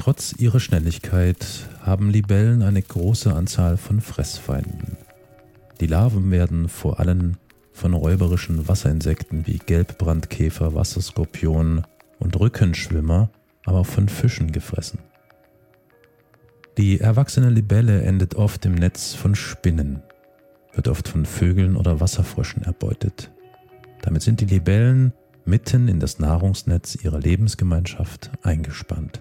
Trotz ihrer Schnelligkeit haben Libellen eine große Anzahl von Fressfeinden. Die Larven werden vor allem von räuberischen Wasserinsekten wie Gelbbrandkäfer, Wasserskorpion und Rückenschwimmer, aber auch von Fischen gefressen. Die erwachsene Libelle endet oft im Netz von Spinnen, wird oft von Vögeln oder Wasserfröschen erbeutet. Damit sind die Libellen mitten in das Nahrungsnetz ihrer Lebensgemeinschaft eingespannt.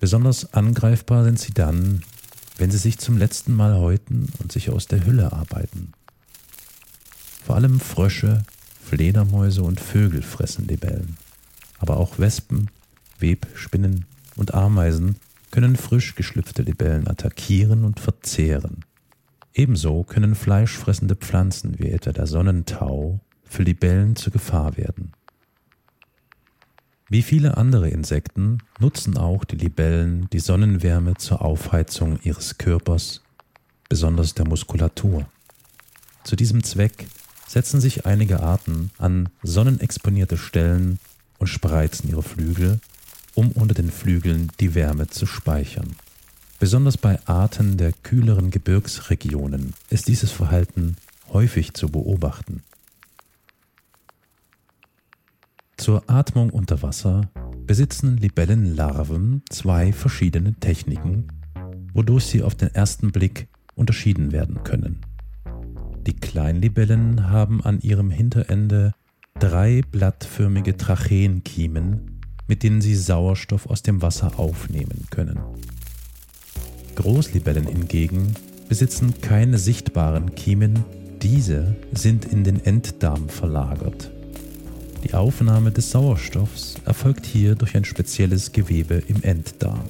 Besonders angreifbar sind sie dann, wenn sie sich zum letzten Mal häuten und sich aus der Hülle arbeiten. Vor allem Frösche, Fledermäuse und Vögel fressen Libellen. Aber auch Wespen, Webspinnen und Ameisen können frisch geschlüpfte Libellen attackieren und verzehren. Ebenso können fleischfressende Pflanzen wie etwa der Sonnentau für Libellen zur Gefahr werden. Wie viele andere Insekten nutzen auch die Libellen die Sonnenwärme zur Aufheizung ihres Körpers, besonders der Muskulatur. Zu diesem Zweck setzen sich einige Arten an sonnenexponierte Stellen und spreizen ihre Flügel, um unter den Flügeln die Wärme zu speichern. Besonders bei Arten der kühleren Gebirgsregionen ist dieses Verhalten häufig zu beobachten. Zur Atmung unter Wasser besitzen Libellenlarven zwei verschiedene Techniken, wodurch sie auf den ersten Blick unterschieden werden können. Die Kleinlibellen haben an ihrem Hinterende drei blattförmige Tracheenkiemen, mit denen sie Sauerstoff aus dem Wasser aufnehmen können. Großlibellen hingegen besitzen keine sichtbaren Kiemen, diese sind in den Enddarm verlagert. Die Aufnahme des Sauerstoffs erfolgt hier durch ein spezielles Gewebe im Enddarm.